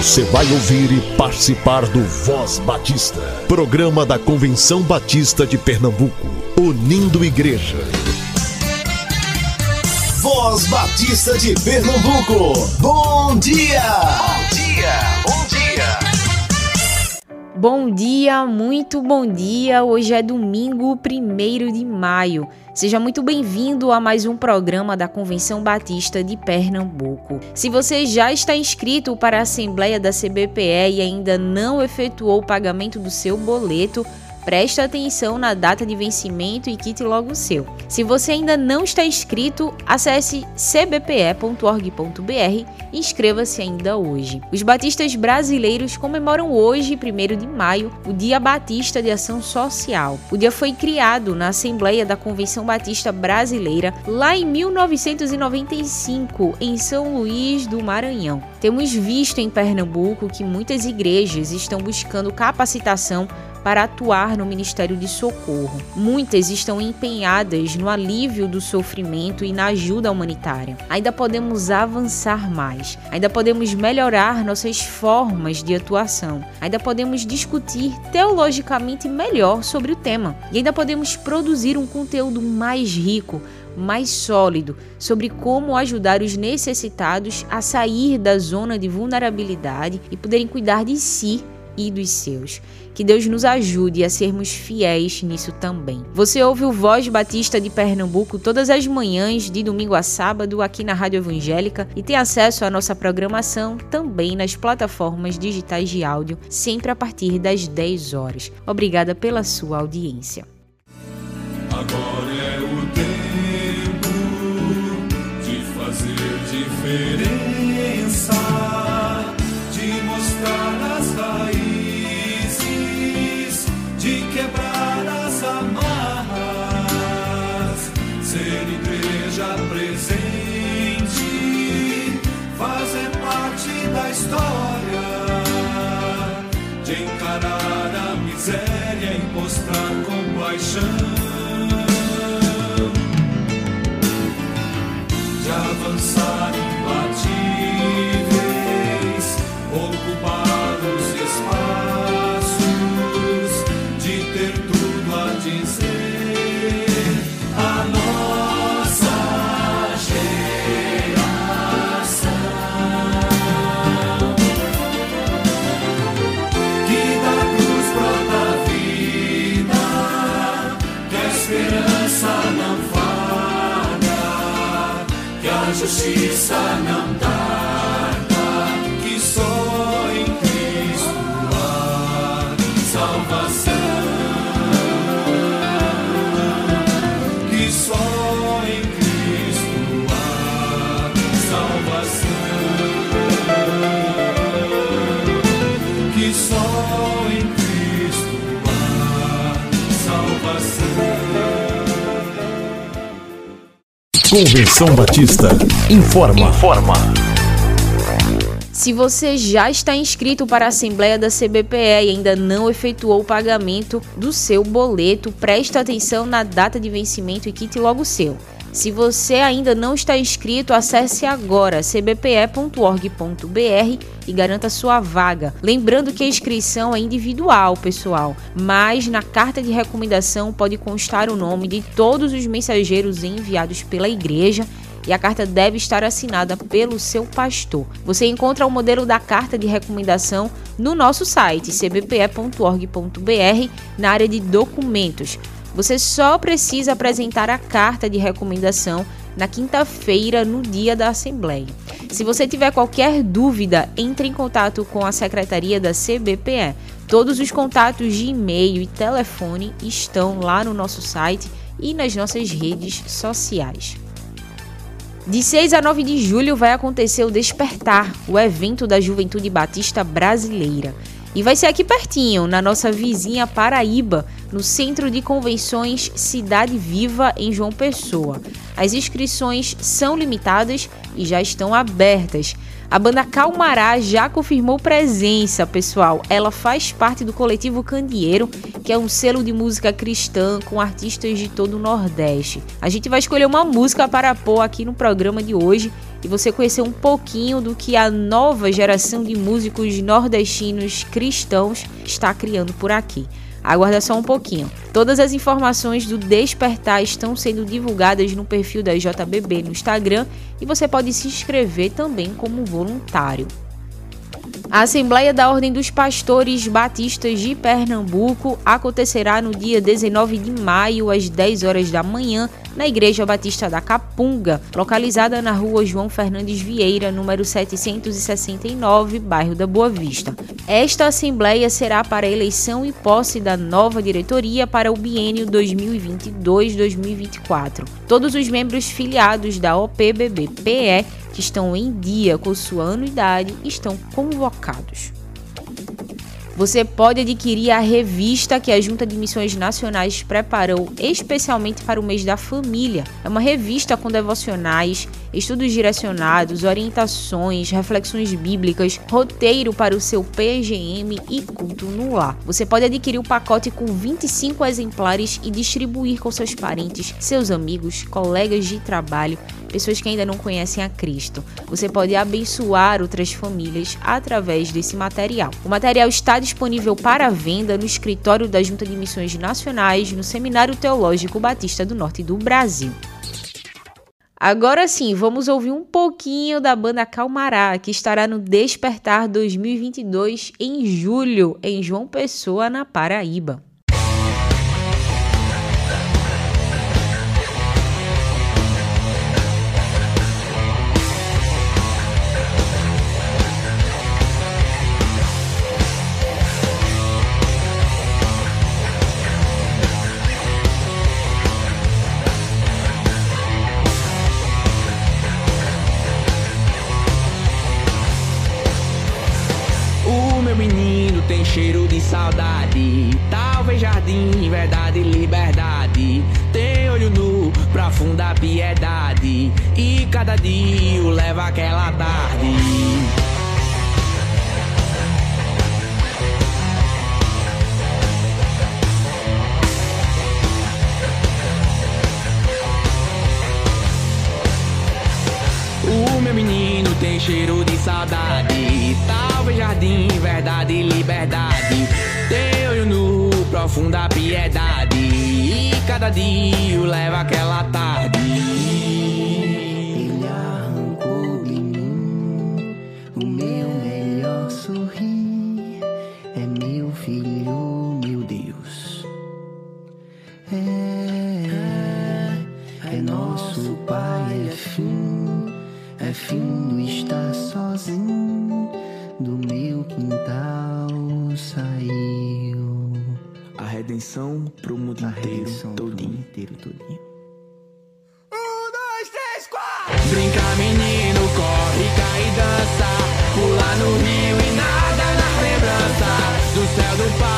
Você vai ouvir e participar do Voz Batista, programa da Convenção Batista de Pernambuco, unindo igreja. Voz Batista de Pernambuco, bom dia! Bom dia, bom dia! Bom dia, muito bom dia. Hoje é domingo, 1 de maio. Seja muito bem-vindo a mais um programa da Convenção Batista de Pernambuco. Se você já está inscrito para a Assembleia da CBPE e ainda não efetuou o pagamento do seu boleto, Preste atenção na data de vencimento e quite logo o seu. Se você ainda não está inscrito, acesse cbpe.org.br e inscreva-se ainda hoje. Os batistas brasileiros comemoram hoje, 1 de maio, o Dia Batista de Ação Social. O dia foi criado na Assembleia da Convenção Batista Brasileira lá em 1995, em São Luís do Maranhão. Temos visto em Pernambuco que muitas igrejas estão buscando capacitação para atuar no Ministério de Socorro. Muitas estão empenhadas no alívio do sofrimento e na ajuda humanitária. Ainda podemos avançar mais, ainda podemos melhorar nossas formas de atuação, ainda podemos discutir teologicamente melhor sobre o tema e ainda podemos produzir um conteúdo mais rico mais sólido sobre como ajudar os necessitados a sair da zona de vulnerabilidade e poderem cuidar de si e dos seus. Que Deus nos ajude a sermos fiéis nisso também. Você ouve o Voz Batista de Pernambuco todas as manhãs, de domingo a sábado, aqui na Rádio Evangélica e tem acesso à nossa programação também nas plataformas digitais de áudio, sempre a partir das 10 horas. Obrigada pela sua audiência. Agora é o tempo de fazer diferença, de 주시 사명 Convenção Batista informa. Informa. Se você já está inscrito para a Assembleia da CBPE e ainda não efetuou o pagamento do seu boleto, preste atenção na data de vencimento e quite logo o seu. Se você ainda não está inscrito, acesse agora cbpe.org.br e garanta sua vaga. Lembrando que a inscrição é individual, pessoal, mas na carta de recomendação pode constar o nome de todos os mensageiros enviados pela igreja e a carta deve estar assinada pelo seu pastor. Você encontra o modelo da carta de recomendação no nosso site cbpe.org.br na área de documentos. Você só precisa apresentar a carta de recomendação na quinta-feira, no dia da Assembleia. Se você tiver qualquer dúvida, entre em contato com a secretaria da CBPE. Todos os contatos de e-mail e telefone estão lá no nosso site e nas nossas redes sociais. De 6 a 9 de julho vai acontecer o Despertar, o evento da Juventude Batista Brasileira. E vai ser aqui pertinho, na nossa vizinha Paraíba, no Centro de Convenções Cidade Viva, em João Pessoa. As inscrições são limitadas e já estão abertas. A banda Calmará já confirmou presença, pessoal. Ela faz parte do coletivo Candeeiro, que é um selo de música cristã com artistas de todo o Nordeste. A gente vai escolher uma música para pôr aqui no programa de hoje e você conhecer um pouquinho do que a nova geração de músicos nordestinos cristãos está criando por aqui. Aguarda só um pouquinho. Todas as informações do Despertar estão sendo divulgadas no perfil da JBB no Instagram e você pode se inscrever também como voluntário. A Assembleia da Ordem dos Pastores Batistas de Pernambuco acontecerá no dia 19 de maio, às 10 horas da manhã, na Igreja Batista da Capunga, localizada na rua João Fernandes Vieira, número 769, bairro da Boa Vista. Esta Assembleia será para a eleição e posse da nova diretoria para o biênio 2022-2024. Todos os membros filiados da OPBB-PE que estão em dia com sua anuidade estão convocados. Você pode adquirir a revista que a Junta de Missões Nacionais preparou especialmente para o mês da família. É uma revista com devocionais, estudos direcionados, orientações, reflexões bíblicas, roteiro para o seu PGM e culto no lar. Você pode adquirir o pacote com 25 exemplares e distribuir com seus parentes, seus amigos, colegas de trabalho pessoas que ainda não conhecem a Cristo. Você pode abençoar outras famílias através desse material. O material está disponível para venda no escritório da Junta de Missões Nacionais, no Seminário Teológico Batista do Norte do Brasil. Agora sim, vamos ouvir um pouquinho da banda Calmará, que estará no Despertar 2022 em julho, em João Pessoa, na Paraíba. Profunda piedade. E cada dia o leva aquela tarde. O meu menino tem cheiro de saudade. Talvez jardim, verdade, liberdade. Tem olho nu, profunda piedade. Cada dia leva aquela tarde. Redenção pro mundo inteiro, pro mundo todinho. inteiro, todinho. Um, dois, três, quatro. Brinca, menino, corre, cai e dança. Pula no rio e nada na lembrança. Do céu do Pai,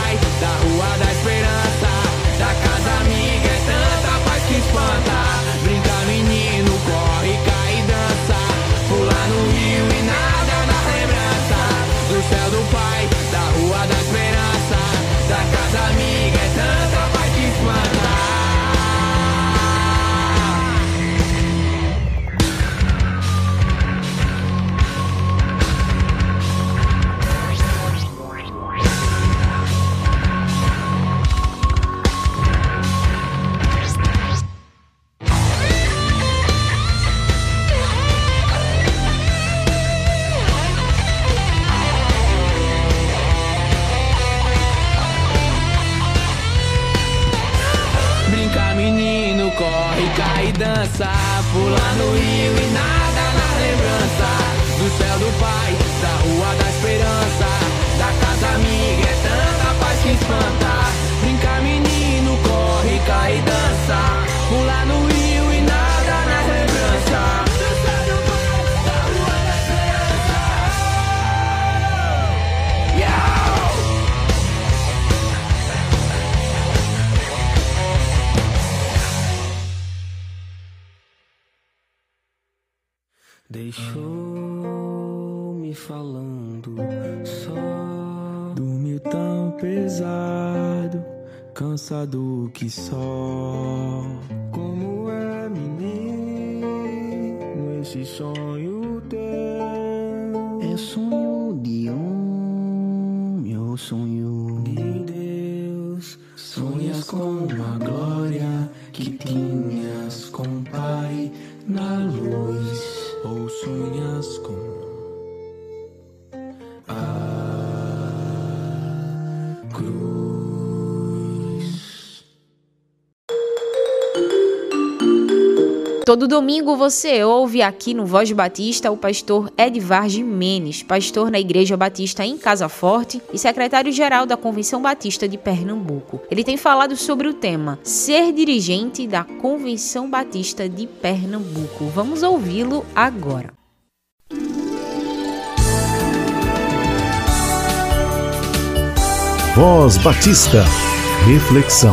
Todo domingo você ouve aqui no Voz Batista o pastor Edvar Jimenez, pastor na Igreja Batista em Casa Forte e secretário-geral da Convenção Batista de Pernambuco. Ele tem falado sobre o tema Ser dirigente da Convenção Batista de Pernambuco. Vamos ouvi-lo agora. Voz Batista. Reflexão.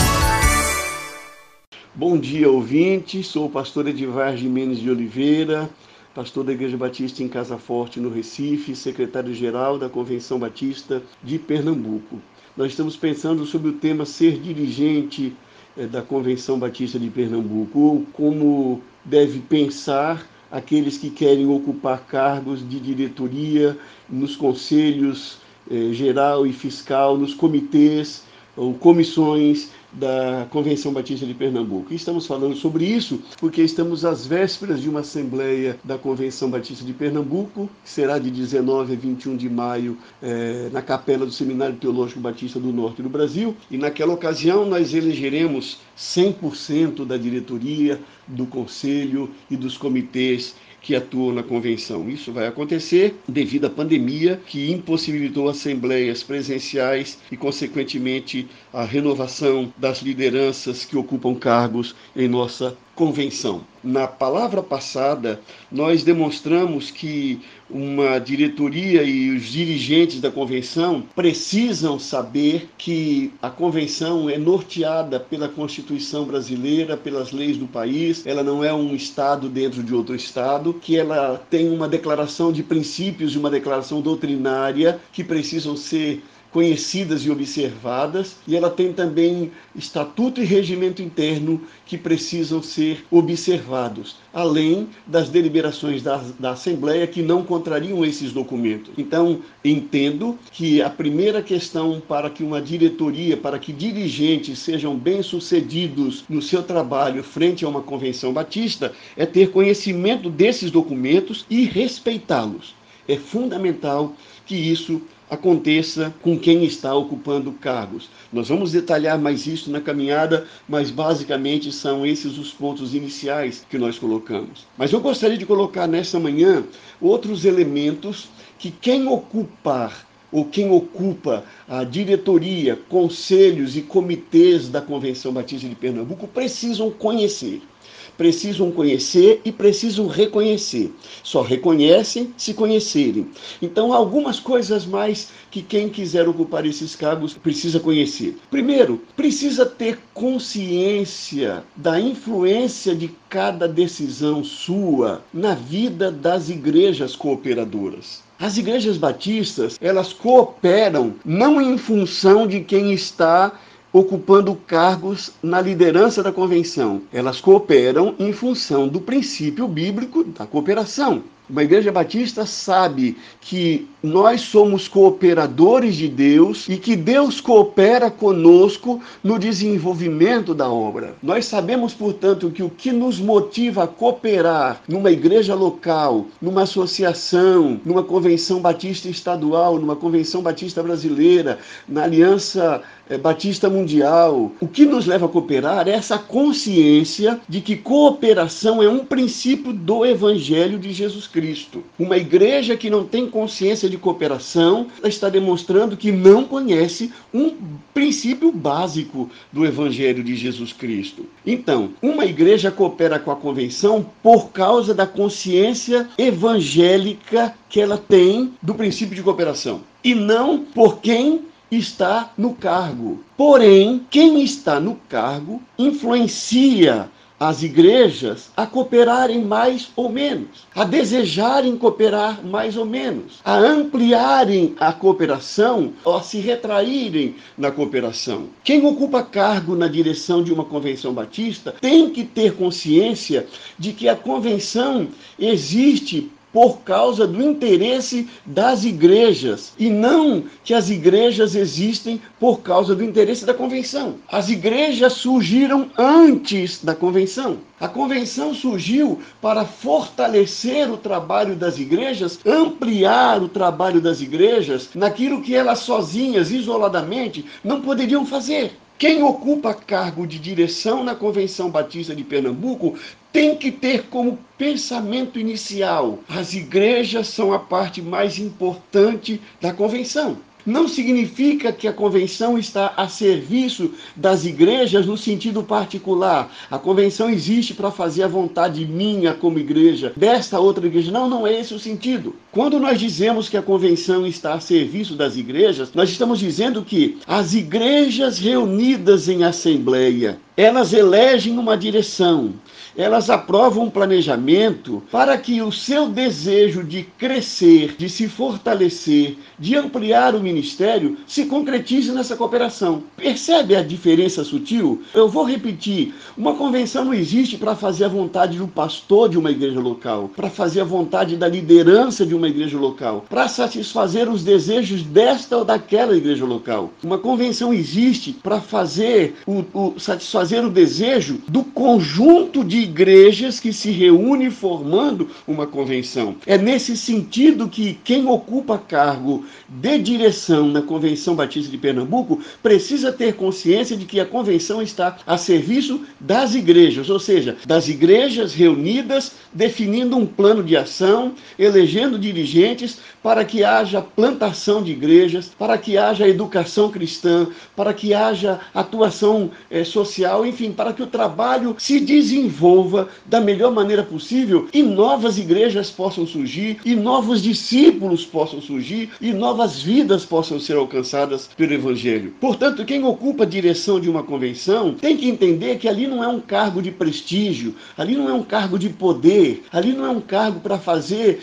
Bom dia, ouvintes. Sou o pastor Edivar Jimenez de Oliveira, pastor da Igreja Batista em Casa Forte, no Recife, secretário-geral da Convenção Batista de Pernambuco. Nós estamos pensando sobre o tema ser dirigente eh, da Convenção Batista de Pernambuco, ou como deve pensar aqueles que querem ocupar cargos de diretoria nos conselhos eh, geral e fiscal, nos comitês ou comissões da Convenção Batista de Pernambuco. E estamos falando sobre isso porque estamos às vésperas de uma assembleia da Convenção Batista de Pernambuco, que será de 19 a 21 de maio eh, na capela do Seminário Teológico Batista do Norte do Brasil. E naquela ocasião nós elegeremos 100% da diretoria, do conselho e dos comitês que atuam na convenção. Isso vai acontecer devido à pandemia que impossibilitou assembleias presenciais e, consequentemente, a renovação das lideranças que ocupam cargos em nossa convenção. Na palavra passada, nós demonstramos que uma diretoria e os dirigentes da convenção precisam saber que a convenção é norteada pela Constituição brasileira, pelas leis do país, ela não é um estado dentro de outro estado, que ela tem uma declaração de princípios e uma declaração doutrinária que precisam ser conhecidas e observadas, e ela tem também estatuto e regimento interno que precisam ser observados, além das deliberações da, da Assembleia que não contrariam esses documentos. Então, entendo que a primeira questão para que uma diretoria, para que dirigentes sejam bem-sucedidos no seu trabalho frente a uma convenção batista, é ter conhecimento desses documentos e respeitá-los. É fundamental que isso aconteça com quem está ocupando cargos. Nós vamos detalhar mais isso na caminhada, mas basicamente são esses os pontos iniciais que nós colocamos. Mas eu gostaria de colocar nessa manhã outros elementos que quem ocupar ou quem ocupa a diretoria, conselhos e comitês da Convenção Batista de Pernambuco precisam conhecer precisam conhecer e precisam reconhecer. Só reconhecem se conhecerem. Então, há algumas coisas mais que quem quiser ocupar esses cargos precisa conhecer. Primeiro, precisa ter consciência da influência de cada decisão sua na vida das igrejas cooperadoras. As igrejas batistas, elas cooperam não em função de quem está ocupando cargos na liderança da convenção. Elas cooperam em função do princípio bíblico da cooperação. Uma igreja batista sabe que nós somos cooperadores de Deus e que Deus coopera conosco no desenvolvimento da obra. Nós sabemos, portanto, que o que nos motiva a cooperar numa igreja local, numa associação, numa convenção batista estadual, numa convenção batista brasileira, na aliança eh, Batista Mundial. O que nos leva a cooperar é essa consciência de que cooperação é um princípio do Evangelho de Jesus Cristo. Uma igreja que não tem consciência de cooperação está demonstrando que não conhece um princípio básico do Evangelho de Jesus Cristo. Então, uma igreja coopera com a convenção por causa da consciência evangélica que ela tem do princípio de cooperação. E não por quem está no cargo. Porém, quem está no cargo influencia as igrejas a cooperarem mais ou menos, a desejarem cooperar mais ou menos, a ampliarem a cooperação ou a se retraírem na cooperação. Quem ocupa cargo na direção de uma convenção batista tem que ter consciência de que a convenção existe por causa do interesse das igrejas e não que as igrejas existem por causa do interesse da convenção. As igrejas surgiram antes da convenção. A convenção surgiu para fortalecer o trabalho das igrejas, ampliar o trabalho das igrejas naquilo que elas sozinhas, isoladamente, não poderiam fazer. Quem ocupa cargo de direção na Convenção Batista de Pernambuco tem que ter como pensamento inicial: as igrejas são a parte mais importante da convenção não significa que a convenção está a serviço das igrejas no sentido particular. A convenção existe para fazer a vontade minha como igreja, desta outra igreja. Não, não é esse o sentido. Quando nós dizemos que a convenção está a serviço das igrejas, nós estamos dizendo que as igrejas reunidas em assembleia, elas elegem uma direção, elas aprovam um planejamento para que o seu desejo de crescer, de se fortalecer, de ampliar o ministério se concretize nessa cooperação. Percebe a diferença sutil? Eu vou repetir: uma convenção não existe para fazer a vontade do pastor de uma igreja local, para fazer a vontade da liderança de uma igreja local, para satisfazer os desejos desta ou daquela igreja local. Uma convenção existe para fazer o, o satisfazer o desejo do conjunto de igrejas que se reúne formando uma convenção. É nesse sentido que quem ocupa cargo de direção na Convenção Batista de Pernambuco precisa ter consciência de que a convenção está a serviço das igrejas, ou seja, das igrejas reunidas definindo um plano de ação, elegendo dirigentes para que haja plantação de igrejas, para que haja educação cristã, para que haja atuação eh, social, enfim, para que o trabalho se desenvolva da melhor maneira possível e novas igrejas possam surgir, e novos discípulos possam surgir, e novas vidas possam ser alcançadas pelo Evangelho. Portanto, quem ocupa a direção de uma convenção tem que entender que ali não é um cargo de prestígio, ali não é um cargo de poder, ali não é um cargo para fazer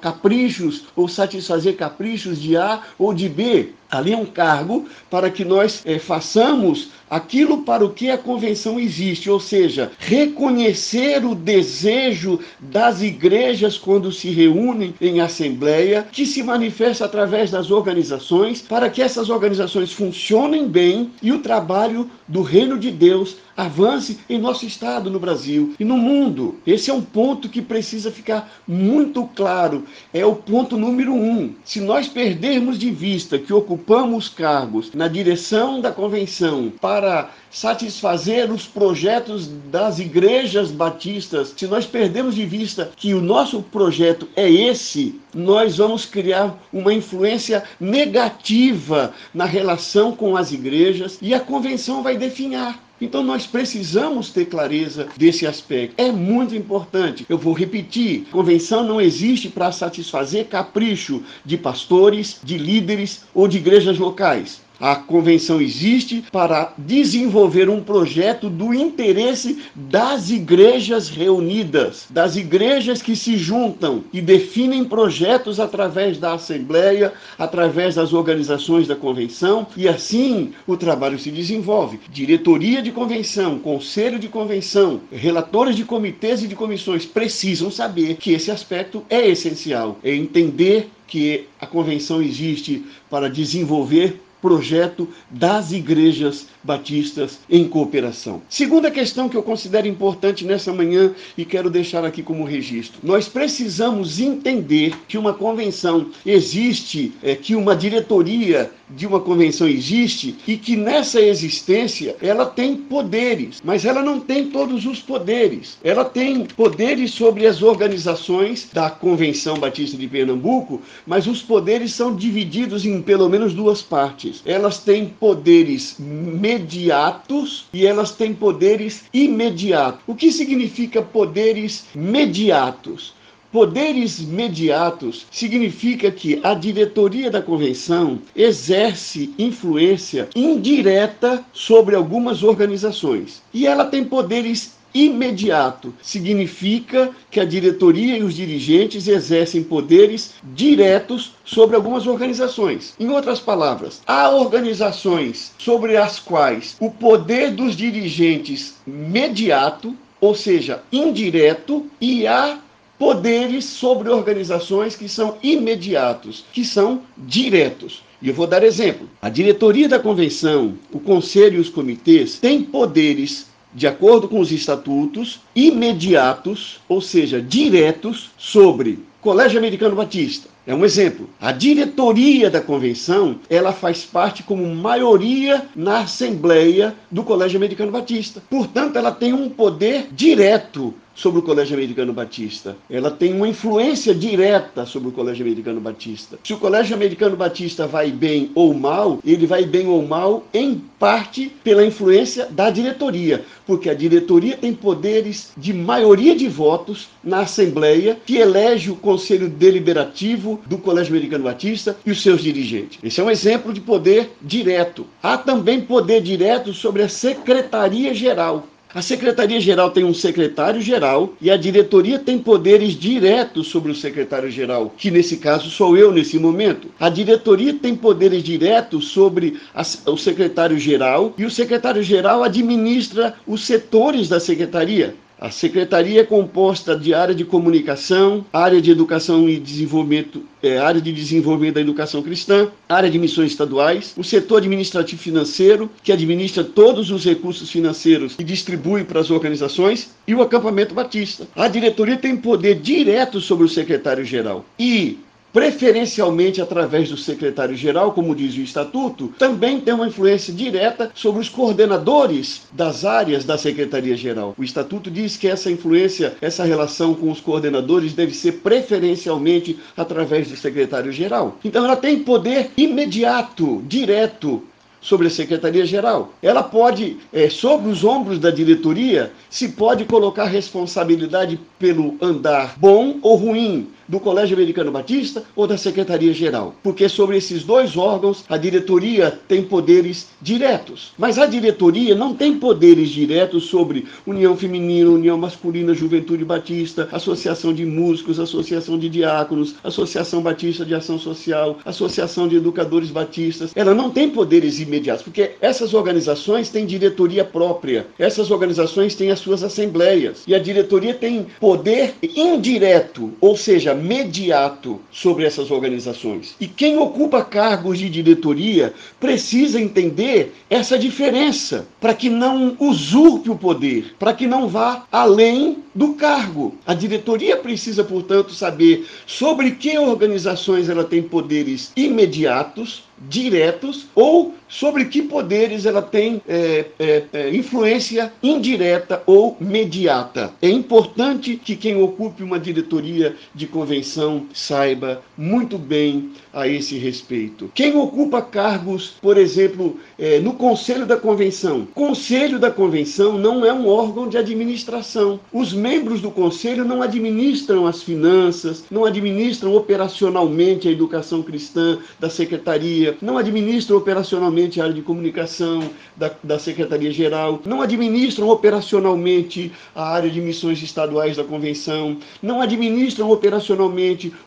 caprichos ou satisfazer caprichos de A ou de B. Ali é um cargo para que nós é, façamos aquilo para o que a convenção existe, ou seja, reconhecer o desejo das igrejas quando se reúnem em assembleia, que se manifesta através das organizações, para que essas organizações funcionem bem e o trabalho do reino de Deus avance em nosso estado, no Brasil e no mundo. Esse é um ponto que precisa ficar muito claro. É o ponto número um. Se nós perdermos de vista que ocupamos cargos na direção da convenção para satisfazer os projetos das igrejas batistas, se nós perdemos de vista que o nosso projeto é esse, nós vamos criar uma influência negativa na relação com as igrejas e a convenção vai definhar. Então nós precisamos ter clareza desse aspecto. É muito importante. Eu vou repetir: convenção não existe para satisfazer capricho de pastores, de líderes ou de igrejas locais. A convenção existe para desenvolver um projeto do interesse das igrejas reunidas, das igrejas que se juntam e definem projetos através da Assembleia, através das organizações da convenção, e assim o trabalho se desenvolve. Diretoria de convenção, conselho de convenção, relatores de comitês e de comissões precisam saber que esse aspecto é essencial, é entender que a convenção existe para desenvolver projeto das igrejas batistas em cooperação. Segunda questão que eu considero importante nessa manhã e quero deixar aqui como registro. Nós precisamos entender que uma convenção existe, é, que uma diretoria de uma convenção existe e que nessa existência ela tem poderes, mas ela não tem todos os poderes. Ela tem poderes sobre as organizações da Convenção Batista de Pernambuco, mas os poderes são divididos em pelo menos duas partes. Elas têm poderes mediatos e elas têm poderes imediatos. O que significa poderes mediatos? Poderes mediatos significa que a diretoria da convenção exerce influência indireta sobre algumas organizações e ela tem poderes imediato. Significa que a diretoria e os dirigentes exercem poderes diretos sobre algumas organizações. Em outras palavras, há organizações sobre as quais o poder dos dirigentes mediato, ou seja, indireto, e há poderes sobre organizações que são imediatos, que são diretos. E eu vou dar exemplo. A diretoria da convenção, o conselho e os comitês têm poderes de acordo com os estatutos, imediatos, ou seja, diretos, sobre Colégio Americano Batista. É um exemplo. A diretoria da convenção, ela faz parte como maioria na assembleia do Colégio Americano Batista. Portanto, ela tem um poder direto sobre o Colégio Americano Batista. Ela tem uma influência direta sobre o Colégio Americano Batista. Se o Colégio Americano Batista vai bem ou mal, ele vai bem ou mal em parte pela influência da diretoria, porque a diretoria tem poderes de maioria de votos na Assembleia que elege o Conselho Deliberativo do Colégio Americano Batista e os seus dirigentes. Esse é um exemplo de poder direto. Há também poder direto sobre a Secretaria Geral. A Secretaria-Geral tem um secretário-geral e a diretoria tem poderes diretos sobre o secretário-geral, que nesse caso sou eu nesse momento. A diretoria tem poderes diretos sobre a, o secretário-geral e o secretário-geral administra os setores da secretaria. A secretaria é composta de área de comunicação, área de educação e desenvolvimento, é, área de desenvolvimento da educação cristã, área de missões estaduais, o setor administrativo financeiro, que administra todos os recursos financeiros e distribui para as organizações, e o acampamento batista. A diretoria tem poder direto sobre o secretário-geral. E preferencialmente através do secretário-geral, como diz o estatuto, também tem uma influência direta sobre os coordenadores das áreas da secretaria-geral. O estatuto diz que essa influência, essa relação com os coordenadores deve ser preferencialmente através do secretário-geral. Então ela tem poder imediato, direto sobre a Secretaria-Geral. Ela pode, é, sobre os ombros da diretoria, se pode colocar responsabilidade pelo andar bom ou ruim do Colégio Americano Batista ou da Secretaria-Geral. Porque sobre esses dois órgãos, a diretoria tem poderes diretos. Mas a diretoria não tem poderes diretos sobre União Feminina, União Masculina, Juventude Batista, Associação de Músicos, Associação de Diáconos, Associação Batista de Ação Social, Associação de Educadores Batistas. Ela não tem poderes imediatos, porque essas organizações têm diretoria própria. Essas organizações têm as suas assembleias. E a diretoria tem poder indireto, ou seja, mediato sobre essas organizações. E quem ocupa cargos de diretoria precisa entender essa diferença para que não usurpe o poder, para que não vá além do cargo. A diretoria precisa, portanto, saber sobre que organizações ela tem poderes imediatos, diretos, ou sobre que poderes ela tem é, é, é, influência indireta ou mediata. É importante que quem ocupe uma diretoria de convenção saiba muito bem a esse respeito. Quem ocupa cargos, por exemplo, é, no Conselho da Convenção. Conselho da Convenção não é um órgão de administração. Os membros do Conselho não administram as finanças, não administram operacionalmente a educação cristã da Secretaria, não administram operacionalmente a área de comunicação da, da Secretaria-Geral, não administram operacionalmente a área de missões estaduais da Convenção, não administram operacionalmente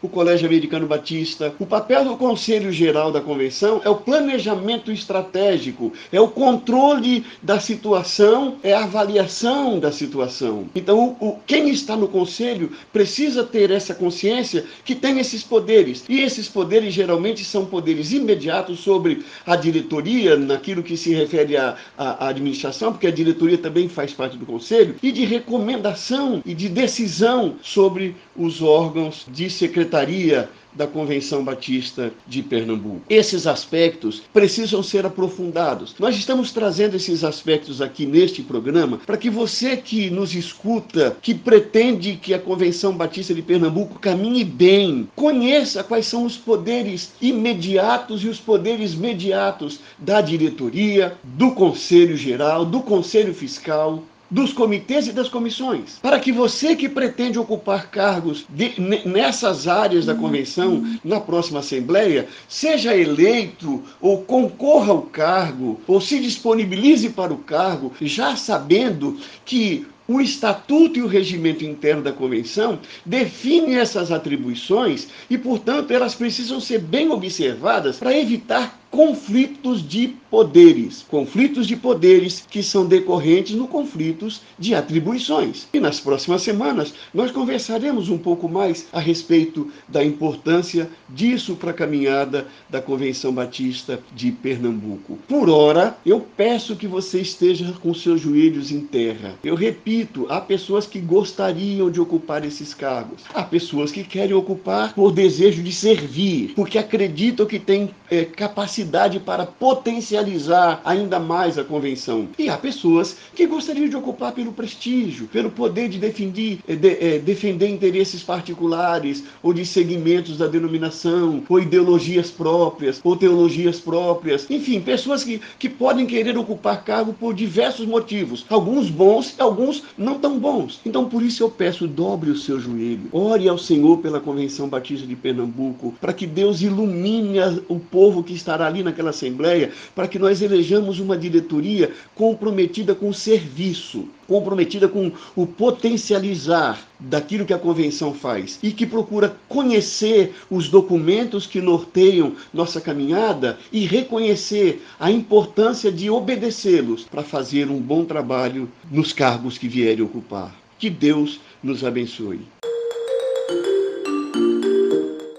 o Colégio Americano Batista. O papel do Conselho Geral da Convenção é o planejamento estratégico, é o controle da situação, é a avaliação da situação. Então, o, quem está no Conselho precisa ter essa consciência que tem esses poderes. E esses poderes geralmente são poderes imediatos sobre a diretoria, naquilo que se refere à administração, porque a diretoria também faz parte do Conselho, e de recomendação e de decisão sobre os órgãos de secretaria da Convenção Batista de Pernambuco. Esses aspectos precisam ser aprofundados. Nós estamos trazendo esses aspectos aqui neste programa para que você que nos escuta, que pretende que a Convenção Batista de Pernambuco caminhe bem, conheça quais são os poderes imediatos e os poderes mediatos da diretoria, do Conselho Geral, do Conselho Fiscal, dos comitês e das comissões, para que você que pretende ocupar cargos de, nessas áreas da convenção na próxima assembleia seja eleito ou concorra ao cargo ou se disponibilize para o cargo, já sabendo que o estatuto e o regimento interno da convenção definem essas atribuições e, portanto, elas precisam ser bem observadas para evitar conflitos de poderes. Conflitos de poderes que são decorrentes no conflitos de atribuições. E nas próximas semanas nós conversaremos um pouco mais a respeito da importância disso para a caminhada da Convenção Batista de Pernambuco. Por ora, eu peço que você esteja com seus joelhos em terra. Eu repito, há pessoas que gostariam de ocupar esses cargos. Há pessoas que querem ocupar por desejo de servir, porque acreditam que têm é, capacidade para potencializar ainda mais a convenção. E há pessoas que gostariam de ocupar pelo prestígio, pelo poder de defender, é, de, é, defender interesses particulares ou de segmentos da denominação, ou ideologias próprias, ou teologias próprias. Enfim, pessoas que, que podem querer ocupar cargo por diversos motivos, alguns bons e alguns não tão bons. Então, por isso eu peço, dobre o seu joelho, ore ao Senhor pela Convenção Batista de Pernambuco, para que Deus ilumine o povo que estará ali naquela Assembleia, para que nós elejamos uma diretoria comprometida com o serviço, comprometida com o potencializar daquilo que a convenção faz e que procura conhecer os documentos que norteiam nossa caminhada e reconhecer a importância de obedecê-los para fazer um bom trabalho nos cargos que vierem ocupar. Que Deus nos abençoe.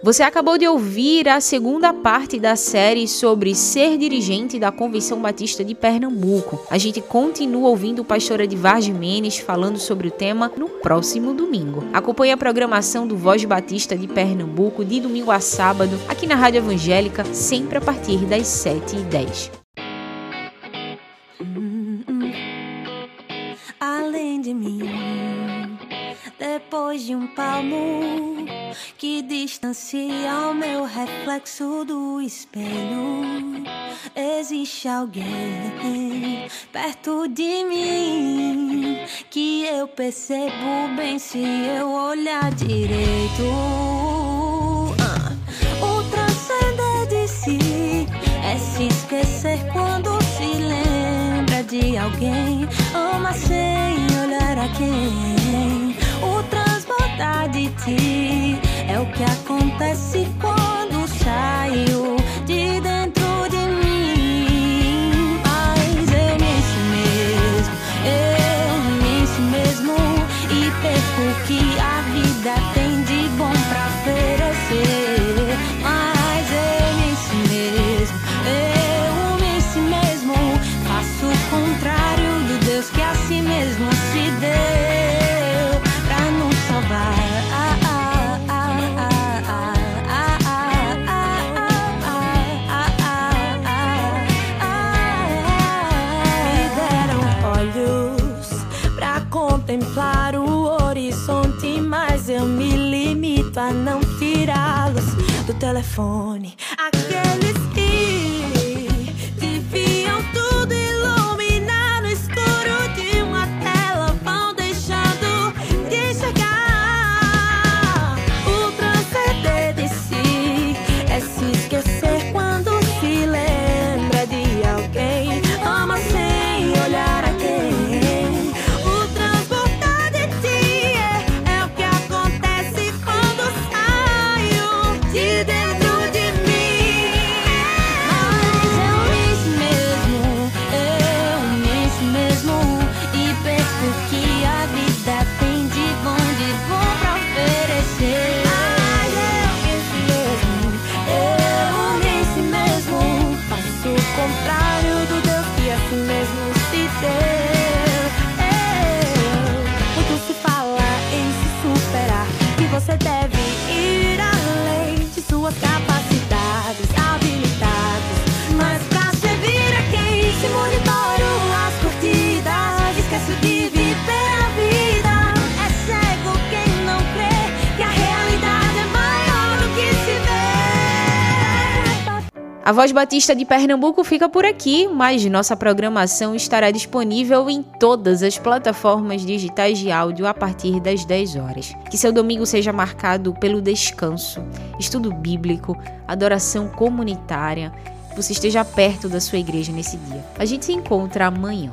Você acabou de ouvir a segunda parte da série sobre ser dirigente da Convenção Batista de Pernambuco. A gente continua ouvindo o pastor Edvar Jimenez falando sobre o tema no próximo domingo. Acompanhe a programação do Voz Batista de Pernambuco de domingo a sábado aqui na Rádio Evangélica, sempre a partir das 7h10. Além de mim, depois de um palmo que distancia o meu reflexo do espelho. Existe alguém perto de mim que eu percebo bem se eu olhar direito. Ah, o transcender de si é se esquecer quando se lembra de alguém. Ama sem olhar a quem. Transbordar de ti. É o que acontece quando saio telefone. Aqueles A Voz Batista de Pernambuco fica por aqui, mas nossa programação estará disponível em todas as plataformas digitais de áudio a partir das 10 horas. Que seu domingo seja marcado pelo descanso, estudo bíblico, adoração comunitária, que você esteja perto da sua igreja nesse dia. A gente se encontra amanhã.